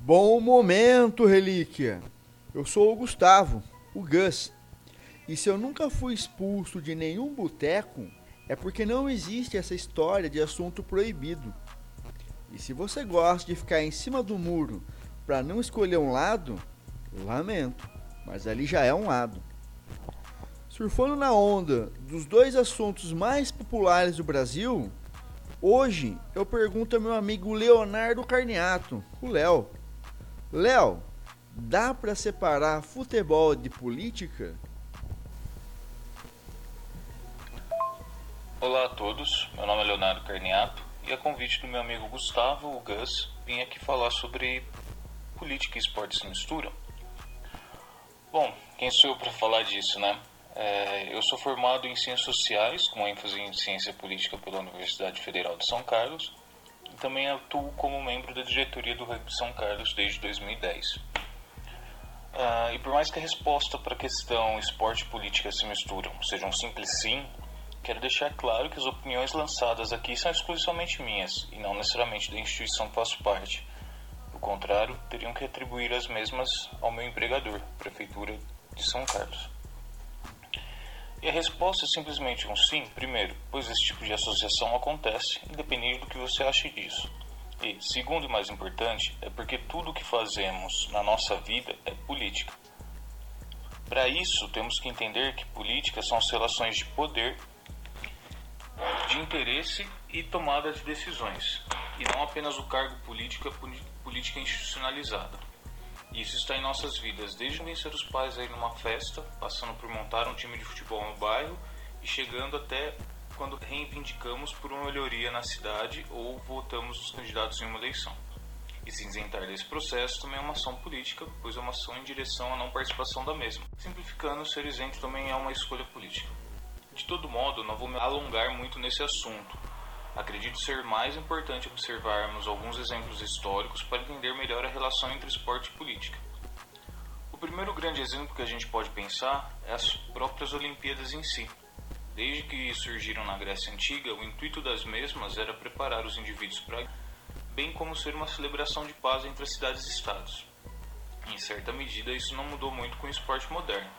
Bom momento, relíquia. Eu sou o Gustavo, o Gus. E se eu nunca fui expulso de nenhum boteco, é porque não existe essa história de assunto proibido. E se você gosta de ficar em cima do muro para não escolher um lado, lamento, mas ali já é um lado. Surfando na onda dos dois assuntos mais populares do Brasil, hoje eu pergunto ao meu amigo Leonardo Carniato, o Léo. Léo, dá para separar futebol de política? Olá a todos, meu nome é Leonardo Carniato e a convite do meu amigo Gustavo, o Gus, vim aqui falar sobre política e esporte se misturam. Bom, quem sou eu para falar disso, né? É, eu sou formado em Ciências Sociais, com ênfase em Ciência Política pela Universidade Federal de São Carlos, e também atuo como membro da diretoria do Rugby São Carlos desde 2010. Ah, e por mais que a resposta para a questão esporte e política se misturam seja um simples sim, Quero deixar claro que as opiniões lançadas aqui são exclusivamente minhas e não necessariamente da instituição que faço parte. Do contrário, teriam que atribuir as mesmas ao meu empregador, Prefeitura de São Carlos. E a resposta é simplesmente um sim, primeiro, pois esse tipo de associação acontece, independente do que você ache disso. E, segundo e mais importante, é porque tudo o que fazemos na nossa vida é política. Para isso, temos que entender que política são as relações de poder de interesse e tomada de decisões, e não apenas o cargo político e política institucionalizada. Isso está em nossas vidas, desde convencer os pais a ir numa festa, passando por montar um time de futebol no bairro e chegando até quando reivindicamos por uma melhoria na cidade ou votamos os candidatos em uma eleição. E se isentar desse processo também é uma ação política, pois é uma ação em direção à não participação da mesma. Simplificando, ser isento também é uma escolha política. De todo modo, não vou me alongar muito nesse assunto. Acredito ser mais importante observarmos alguns exemplos históricos para entender melhor a relação entre esporte e política. O primeiro grande exemplo que a gente pode pensar é as próprias Olimpíadas em si. Desde que surgiram na Grécia Antiga, o intuito das mesmas era preparar os indivíduos para bem como ser uma celebração de paz entre as cidades e estados. Em certa medida, isso não mudou muito com o esporte moderno.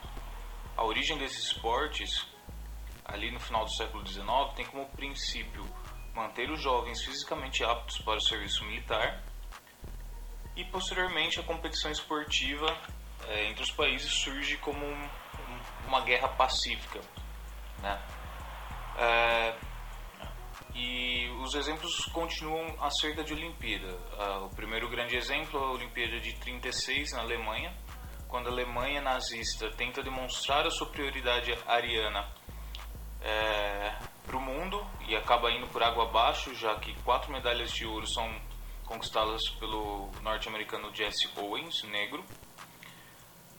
A origem desses esportes ali no final do século XIX, tem como princípio manter os jovens fisicamente aptos para o serviço militar e posteriormente a competição esportiva é, entre os países surge como um, uma guerra pacífica, né? É, e os exemplos continuam acerca de Olimpíada. Uh, o primeiro grande exemplo é a Olimpíada de 36 na Alemanha, quando a Alemanha nazista tenta demonstrar a superioridade ariana é, para o mundo e acaba indo por água abaixo, já que quatro medalhas de ouro são conquistadas pelo norte-americano Jesse Owens, negro.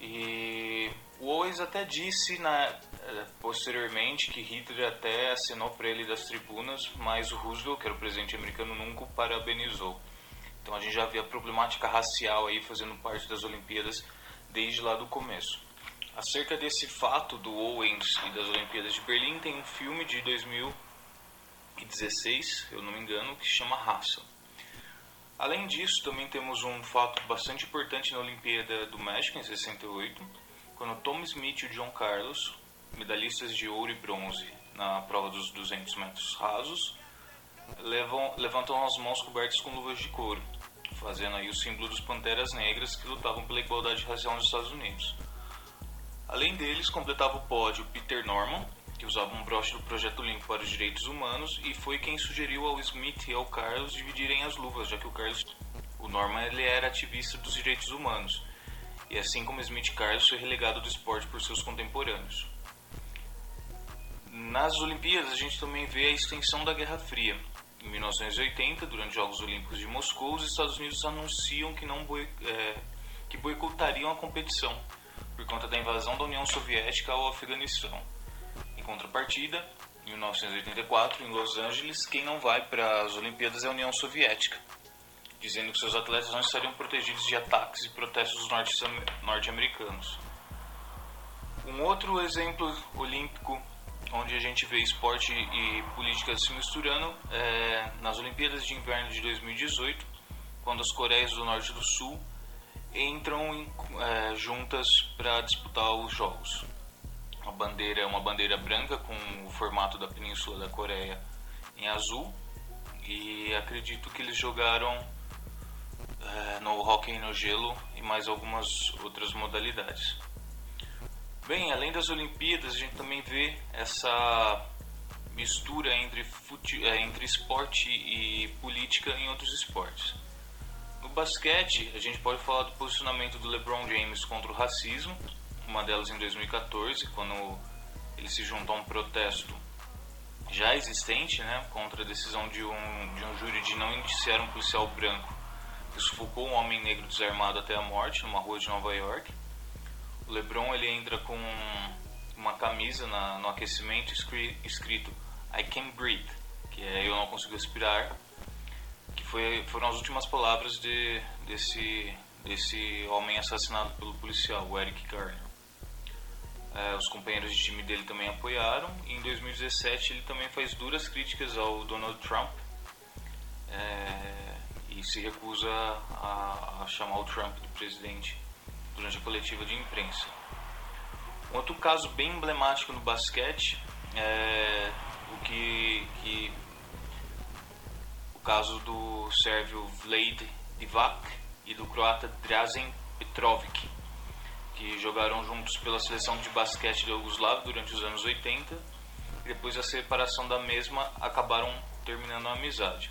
E o Owens até disse na, é, posteriormente que Hitler até assinou para ele das tribunas, mas o Roosevelt, que era o presidente americano, nunca o parabenizou. Então a gente já vê a problemática racial aí fazendo parte das Olimpíadas desde lá do começo. Acerca desse fato do Owens e das Olimpíadas de Berlim, tem um filme de 2016, eu não me engano, que chama Raça. Além disso, também temos um fato bastante importante na Olimpíada do México, em 68, quando Tom Smith e John Carlos, medalhistas de ouro e bronze na prova dos 200 metros rasos, levam, levantam as mãos cobertas com luvas de couro, fazendo aí o símbolo dos Panteras Negras que lutavam pela igualdade racial nos Estados Unidos. Além deles, completava o pódio Peter Norman, que usava um broche do Projeto Limpo para os Direitos Humanos e foi quem sugeriu ao Smith e ao Carlos dividirem as luvas, já que o Carlos, o Norman, ele era ativista dos direitos humanos. E assim como Smith e Carlos foi relegado do esporte por seus contemporâneos. Nas Olimpíadas, a gente também vê a extensão da Guerra Fria. Em 1980, durante os Jogos Olímpicos de Moscou, os Estados Unidos anunciam que não boi, é, que boicotariam a competição por conta da invasão da União Soviética ao Afeganistão. Em contrapartida, em 1984, em Los Angeles, quem não vai para as Olimpíadas é a União Soviética, dizendo que seus atletas não estariam protegidos de ataques e protestos norte-americanos. Um outro exemplo olímpico onde a gente vê esporte e política se misturando é nas Olimpíadas de Inverno de 2018, quando as Coreias do Norte e do Sul entram em, é, juntas para disputar os jogos. A bandeira é uma bandeira branca com o formato da Península da Coreia em azul e acredito que eles jogaram é, no hockey no gelo e mais algumas outras modalidades. Bem, além das Olimpíadas, a gente também vê essa mistura entre, fute, é, entre esporte e política em outros esportes. Basquete, a gente pode falar do posicionamento do LeBron James contra o racismo, uma delas em 2014, quando ele se juntou a um protesto já existente né, contra a decisão de um, de um júri de não indiciar um policial branco que sufocou um homem negro desarmado até a morte numa rua de Nova York. O LeBron ele entra com uma camisa na, no aquecimento escrito I can breathe, que é eu não consigo respirar, que foi, foram as últimas palavras de, desse, desse homem assassinado pelo policial, o Eric Garner. É, os companheiros de time dele também apoiaram. E em 2017 ele também faz duras críticas ao Donald Trump é, e se recusa a, a chamar o Trump de presidente durante a coletiva de imprensa. Um outro caso bem emblemático no basquete é o que, que caso do sérvio Vlad Divac e do croata Drazen Petrovic, que jogaram juntos pela seleção de basquete da Yugoslávia durante os anos 80 e depois da separação da mesma acabaram terminando a amizade.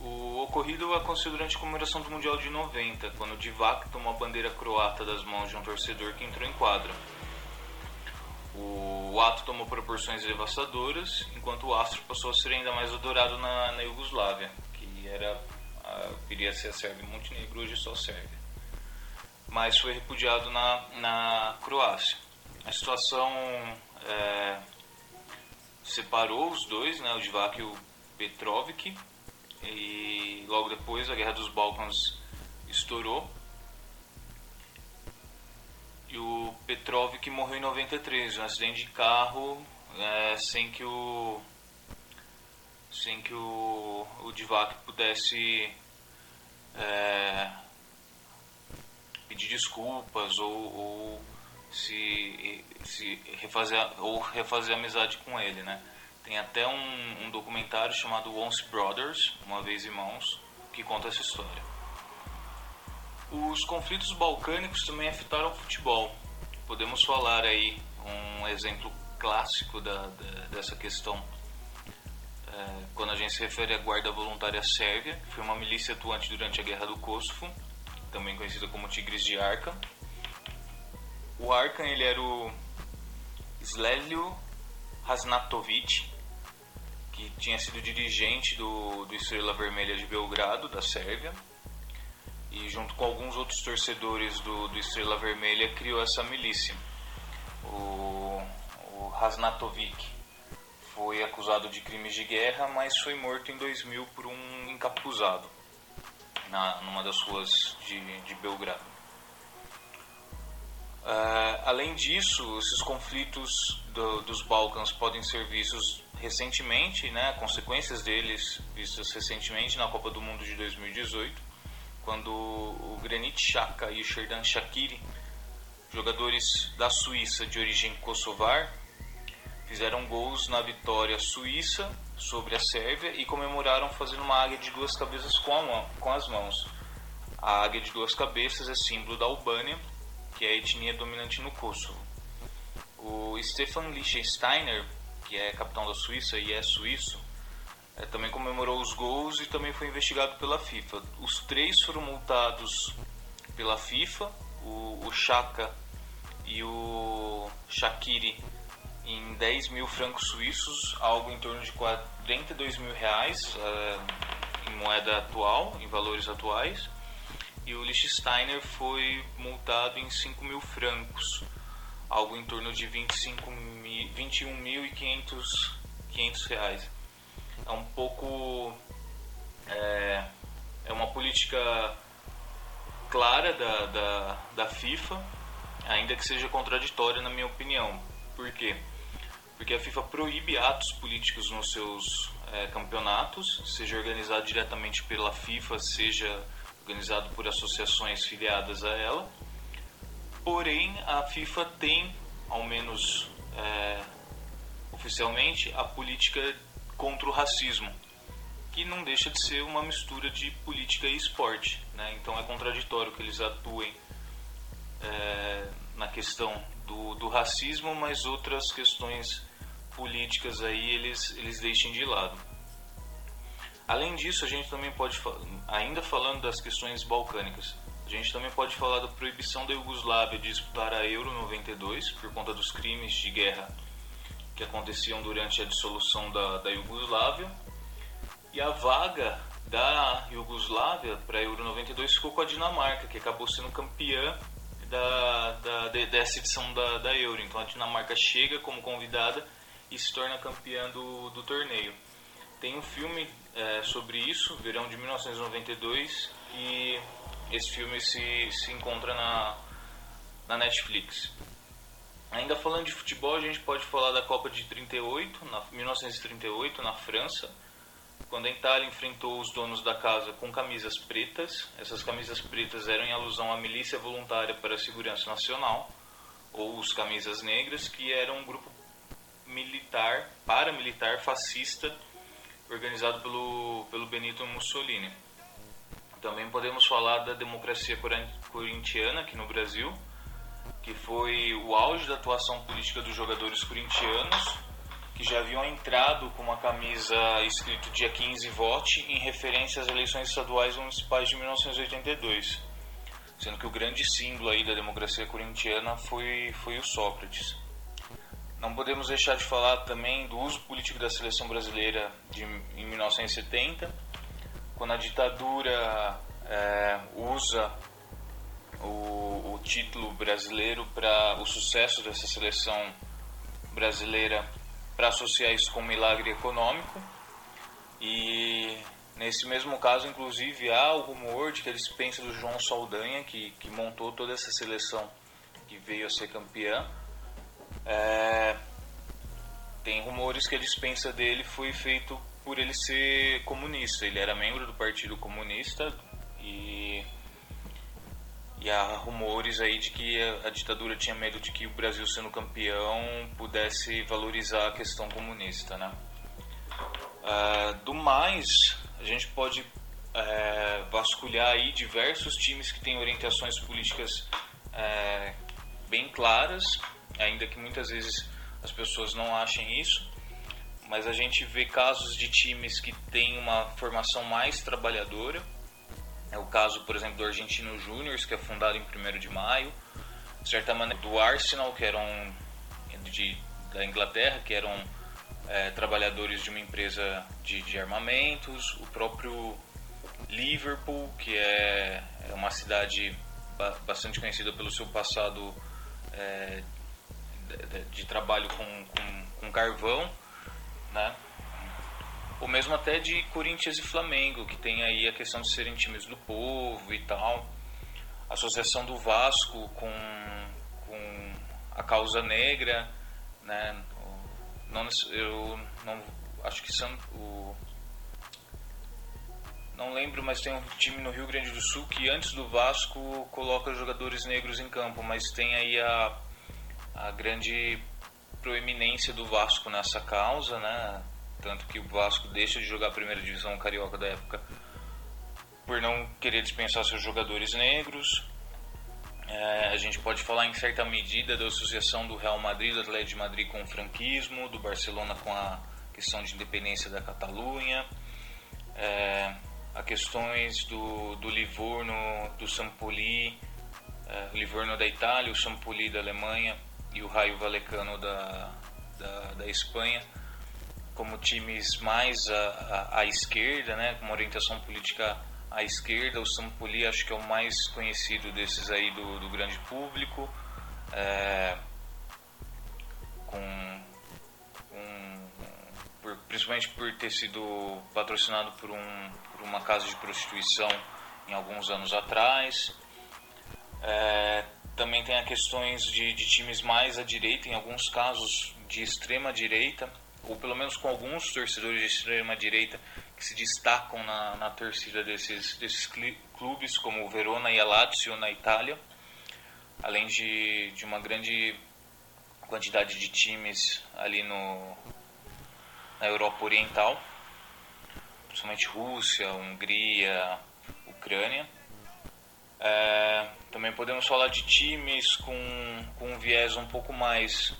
O ocorrido aconteceu durante a comemoração do Mundial de 90, quando Divac tomou a bandeira croata das mãos de um torcedor que entrou em quadra. O, ato tomou proporções devastadoras, enquanto o astro passou a ser ainda mais adorado na, na Iugoslávia, que era a, viria a ser a Sérvia e Montenegro, hoje só Sérvia. Mas foi repudiado na, na Croácia. A situação é, separou os dois, né, o Divac e o Petrovic, e logo depois a Guerra dos Balcãs estourou. E o Petrovic morreu em 93, um acidente de carro, é, sem que o sem que o, o Divac pudesse é, pedir desculpas ou, ou se, se refazer ou refazer amizade com ele, né? Tem até um, um documentário chamado Once Brothers, Uma Vez Irmãos, que conta essa história. Os conflitos balcânicos também afetaram o futebol. Podemos falar aí um exemplo clássico da, da dessa questão é, quando a gente se refere à Guarda Voluntária Sérvia, que foi uma milícia atuante durante a Guerra do Kosovo, também conhecida como Tigres de Arca. O Arkan ele era o Slelio Hasnatovic, que tinha sido dirigente do, do Estrela Vermelha de Belgrado, da Sérvia, e junto com alguns outros torcedores do, do Estrela Vermelha criou essa milícia. O, o foi acusado de crimes de guerra, mas foi morto em 2000 por um encapuzado na, numa das ruas de, de Belgrado. Uh, além disso, esses conflitos do, dos Balcãs podem ser vistos recentemente, né, consequências deles vistas recentemente na Copa do Mundo de 2018, quando o Granit Xhaka e o Sherdan Shaqiri, jogadores da Suíça de origem kosovar, fizeram gols na vitória suíça sobre a Sérvia e comemoraram fazendo uma águia de duas cabeças com, mão, com as mãos. A águia de duas cabeças é símbolo da Albânia que é a etnia dominante no Kosovo. O Stefan Liechtensteiner, que é capitão da Suíça e é suíço, é, também comemorou os gols e também foi investigado pela FIFA. Os três foram multados pela FIFA, o, o Chaka e o Shakiri em 10 mil francos suíços, algo em torno de 42 mil reais é, em moeda atual, em valores atuais e o Liechtensteiner foi multado em 5 mil francos, algo em torno de 21.500 reais. É um pouco. É, é uma política clara da, da, da FIFA, ainda que seja contraditória, na minha opinião. Por quê? Porque a FIFA proíbe atos políticos nos seus é, campeonatos, seja organizado diretamente pela FIFA, seja organizado por associações filiadas a ela. Porém, a FIFA tem, ao menos é, oficialmente, a política contra o racismo, que não deixa de ser uma mistura de política e esporte. Né? Então é contraditório que eles atuem é, na questão do, do racismo, mas outras questões políticas aí eles, eles deixem de lado. Além disso, a gente também pode, ainda falando das questões balcânicas, a gente também pode falar da proibição da Iugoslávia de disputar a Euro 92 por conta dos crimes de guerra que aconteciam durante a dissolução da, da Iugoslávia. E a vaga da Iugoslávia para a Euro 92 ficou com a Dinamarca, que acabou sendo campeã da, da, dessa edição da, da Euro. Então a Dinamarca chega como convidada e se torna campeã do, do torneio. Tem um filme é, sobre isso, verão de 1992, e esse filme se, se encontra na, na Netflix. Ainda falando de futebol, a gente pode falar da Copa de 38, na 1938, na França, quando a Itália enfrentou os donos da casa com camisas pretas. Essas camisas pretas eram em alusão à Milícia Voluntária para a Segurança Nacional, ou os Camisas Negras, que eram um grupo militar, paramilitar fascista organizado pelo, pelo Benito Mussolini. Também podemos falar da democracia corintiana aqui no Brasil, que foi o auge da atuação política dos jogadores corintianos, que já haviam entrado com uma camisa escrito dia 15 vote em referência às eleições estaduais municipais de 1982, sendo que o grande símbolo aí da democracia corintiana foi, foi o Sócrates. Não podemos deixar de falar também do uso político da seleção brasileira de, em 1970, quando a ditadura é, usa o, o, título brasileiro para o sucesso dessa seleção brasileira para associar isso com um milagre econômico. E nesse mesmo caso, inclusive, há o rumor de que eles pensam do João Saldanha, que, que montou toda essa seleção que veio a ser campeã é, tem rumores que a dispensa dele foi feito por ele ser comunista. Ele era membro do Partido Comunista e, e há rumores aí de que a, ditadura tinha medo de que o Brasil sendo campeão pudesse valorizar a questão comunista, né? Uh, do mais, a gente pode é, vasculhar aí diversos times que têm orientações políticas é, bem claras ainda que muitas vezes as pessoas não achem isso, mas a gente vê casos de times que têm uma formação mais trabalhadora. É o caso, por exemplo, do Argentino Júnior, que é fundado em 1 de maio, de certa maneira do Arsenal, que eram de, da Inglaterra, que eram é, trabalhadores de uma empresa de, de, armamentos, o próprio Liverpool, que é, é uma cidade bastante conhecida pelo seu passado é, de, de trabalho com, com, com, carvão, né? Ou mesmo até de Corinthians e Flamengo, que tem aí a questão de serem times do povo e tal. A associação do Vasco com, com a causa negra, né? Não, eu não acho que são o não lembro, mas tem um time no Rio Grande do Sul que antes do Vasco coloca jogadores negros em campo, mas tem aí a a grande proeminência do Vasco nessa causa, né? Tanto que o Vasco deixa de jogar a primeira divisão carioca da época por não querer dispensar seus jogadores negros. É, a gente pode falar em certa medida da associação do Real Madrid, do Atlético de Madrid com o franquismo, do Barcelona com a questão de independência da Catalunha, é, a questões do, do Livorno, do Sampoli, é, o Livorno da Itália, o Sampoli da Alemanha, e o Raio Valecano da, da, da Espanha como times mais à, à, esquerda, né, com uma orientação política à esquerda. O Sampoli acho que é o mais conhecido desses aí do, do grande público, é, com, com por, principalmente por ter sido patrocinado por, um, por uma casa de prostituição em alguns anos atrás. É, também tem a questões de, de times mais à direita, em alguns casos de extrema direita, ou pelo menos com alguns torcedores de extrema direita que se destacam na, na torcida desses, desses clubes, como o Verona e a Lazio na Itália, além de, de uma grande quantidade de times ali no, na Europa Oriental, principalmente Rússia, Hungria, Ucrânia. É, também podemos falar de times com, com um viés um pouco mais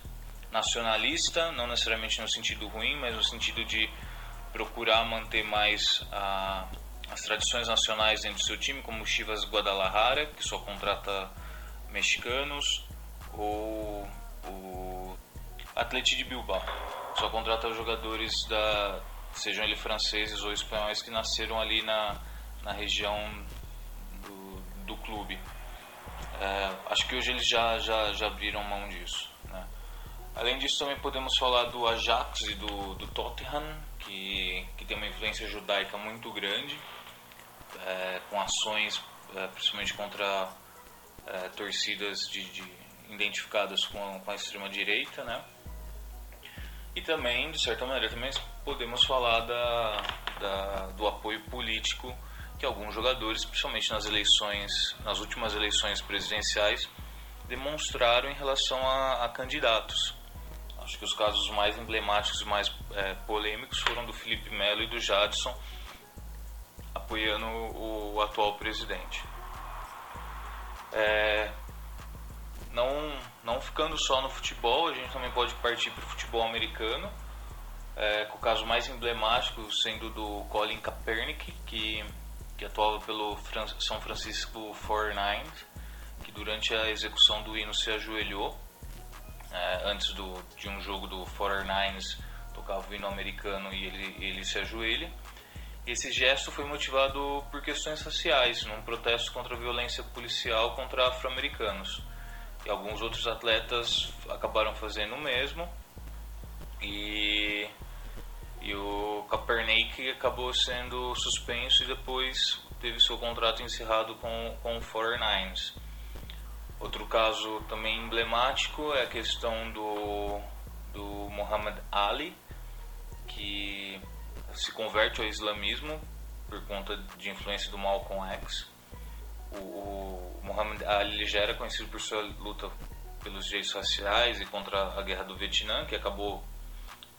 nacionalista, não necessariamente no sentido ruim, mas no sentido de procurar manter mais a, as tradições nacionais dentro do seu time, como o Chivas Guadalajara, que só contrata mexicanos, ou o Atleti de Bilbao, só contrata jogadores da sejam eles franceses ou espanhóis que nasceram ali na, na região do, do clube. É, acho que hoje eles já, já, já abriram mão disso. Além disso, também podemos falar do Ajax e do, do Tottenham, que, que tem uma influência judaica muito grande, é, com ações é, principalmente contra é, torcidas de, de, identificadas com, com a extrema-direita. Né? E também, de certa maneira, também podemos falar da, da, do apoio político que alguns jogadores, principalmente nas eleições, nas últimas eleições presidenciais, demonstraram em relação a, a candidatos. Acho que os casos mais emblemáticos e mais é, polêmicos foram do Felipe Melo e do Jadson, apoiando o, atual presidente. É, não, não ficando só no futebol, a gente também pode partir para o futebol americano, é, com o caso mais emblemático sendo do Colin Kaepernick, que que atuava pelo São Francisco 49ers, que durante a execução do hino se ajoelhou é, antes do, de um jogo do 49ers tocava o hino americano e ele, ele se ajoelha. Esse gesto foi motivado por questões raciais, num protesto contra a violência policial contra afro-americanos. E alguns outros atletas acabaram fazendo o mesmo. E e o Kaepernick acabou sendo suspenso e depois teve seu contrato encerrado com, com o 49ers. Outro caso também emblemático é a questão do, do Muhammad Ali, que se converte ao islamismo por conta de influência do Malcolm X. O, o Muhammad Ali já era conhecido por sua luta pelos direitos raciais e contra a guerra do Vietnã, que acabou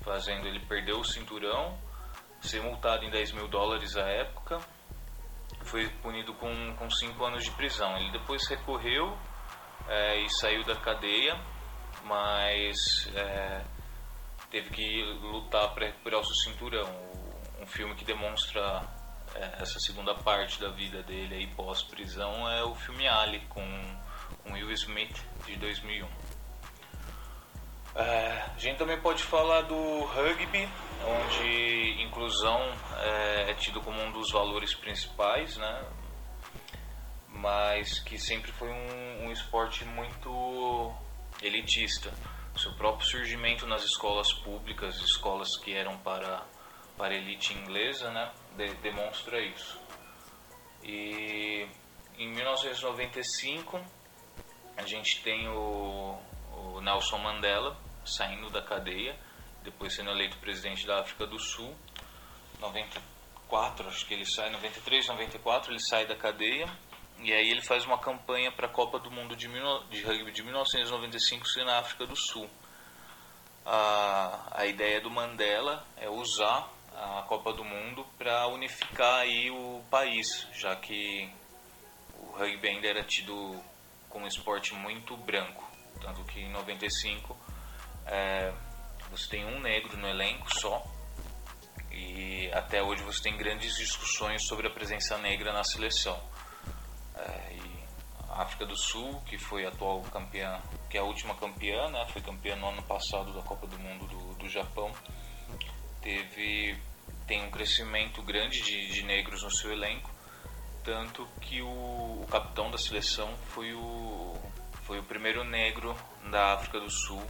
fazendo ele perder o cinturão, ser multado em 10 mil dólares à época, foi punido com, com cinco anos de prisão. Ele depois recorreu é, e saiu da cadeia, mas é, teve que lutar para recuperar o seu cinturão. Um filme que demonstra é, essa segunda parte da vida dele aí pós-prisão é o filme Ali, com, com Will Smith, de 2001. É, a gente também pode falar do rugby, onde inclusão é, é, tido como um dos valores principais, né? Mas que sempre foi um, um esporte muito elitista. Seu próprio surgimento nas escolas públicas, escolas que eram para, para elite inglesa, né? De, demonstra isso. E em 1995 a gente tem o, o Nelson Mandela, saindo da cadeia, depois sendo eleito presidente da África do Sul. 94, acho que ele sai, 93, 94, ele sai da cadeia. E aí ele faz uma campanha para a Copa do Mundo de, de rugby de 1995 ser na África do Sul. A, a ideia do Mandela é usar a Copa do Mundo para unificar aí o país, já que o rugby ainda era tido como um esporte muito branco, tanto que em 95 é, você tem um negro no elenco só. E até hoje você tem grandes discussões sobre a presença negra na seleção. África do Sul, que foi atual campeã, que é a última campeã, né, foi campeã no ano passado da Copa do Mundo do, do Japão, teve tem um crescimento grande de, de negros no seu elenco, tanto que o, o capitão da seleção foi o, foi o primeiro negro da África do Sul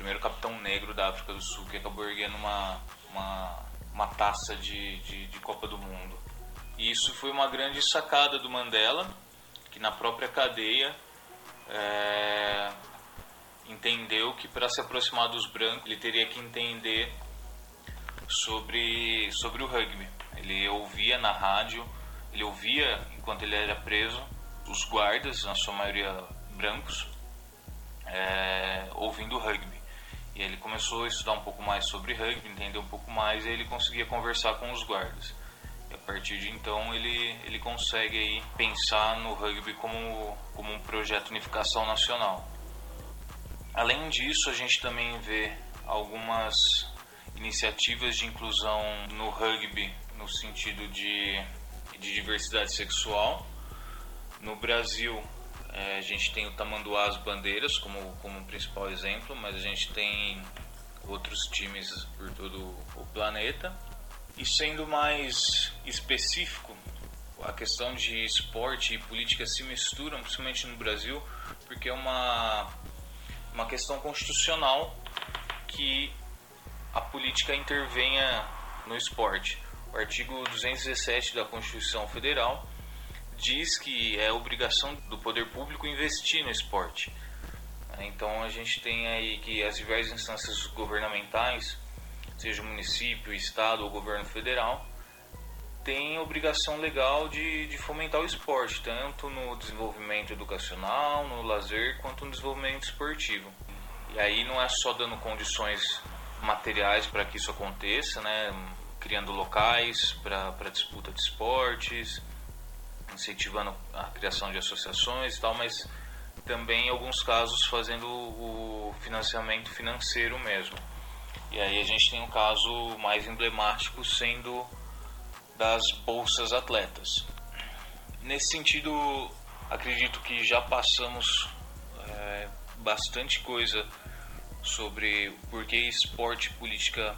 primeiro capitão negro da África do Sul que acabou erguendo uma, uma, uma taça de, de, de Copa do Mundo. E isso foi uma grande sacada do Mandela, que na própria cadeia é, entendeu que para se aproximar dos brancos ele teria que entender sobre, sobre o rugby. Ele ouvia na rádio, ele ouvia enquanto ele era preso os guardas, na sua maioria brancos, é, ouvindo rugby. E ele começou a estudar um pouco mais sobre rugby, entender um pouco mais, e ele conseguia conversar com os guardas. E a partir de então ele, ele consegue aí pensar no rugby como, como um projeto de unificação nacional. Além disso, a gente também vê algumas iniciativas de inclusão no rugby no sentido de, de diversidade sexual. No Brasil, é, a gente tem o Tamanduá as Bandeiras como, como principal exemplo, mas a gente tem outros times por todo o planeta. E sendo mais específico, a questão de esporte e política se misturam, principalmente no Brasil, porque é uma, uma questão constitucional que a política intervenha no esporte. O artigo 217 da Constituição Federal diz que é obrigação do poder público investir no esporte. Então a gente tem aí que as diversas instâncias governamentais, seja município, estado ou governo federal, têm obrigação legal de, de fomentar o esporte, tanto no desenvolvimento educacional, no lazer, quanto no desenvolvimento esportivo. E aí não é só dando condições materiais para que isso aconteça, né? criando locais para disputa de esportes, incentivando a criação de associações e tal, mas também em alguns casos fazendo o financiamento financeiro mesmo. E aí a gente tem um caso mais emblemático sendo das bolsas atletas. Nesse sentido, acredito que já passamos é, bastante coisa sobre por que esporte e política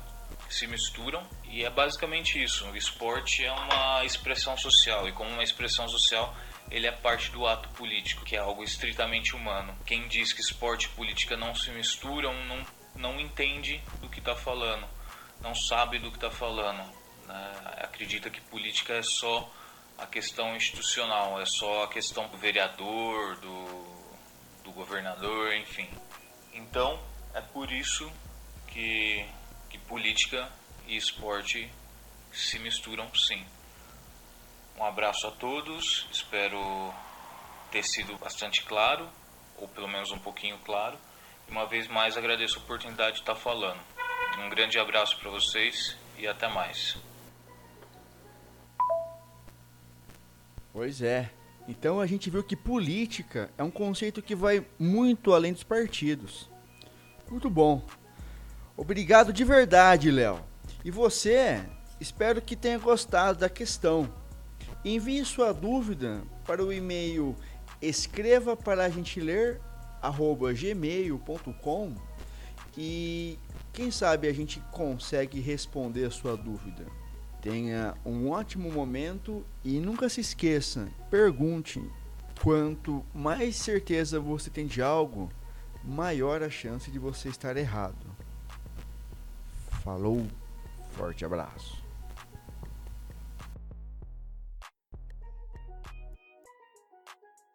se misturam e é basicamente isso. O esporte é uma expressão social e como uma expressão social ele é parte do ato político, que é algo estritamente humano. Quem diz que esporte e política não se misturam não, não entende do que está falando, não sabe do que está falando. Né? Acredita que política é só a questão institucional, é só a questão do vereador, do, do governador, enfim. Então, é por isso que, que política e esporte se misturam sim. Um abraço a todos, espero ter sido bastante claro, ou pelo menos um pouquinho claro. Uma vez mais agradeço a oportunidade de estar falando. Um grande abraço para vocês e até mais. Pois é. Então a gente viu que política é um conceito que vai muito além dos partidos. Muito bom. Obrigado de verdade, Léo. E você, espero que tenha gostado da questão. Envie sua dúvida para o e-mail escreva para a gente ler gmail.com e quem sabe a gente consegue responder a sua dúvida. Tenha um ótimo momento e nunca se esqueça, pergunte. Quanto mais certeza você tem de algo, maior a chance de você estar errado. Falou, forte abraço.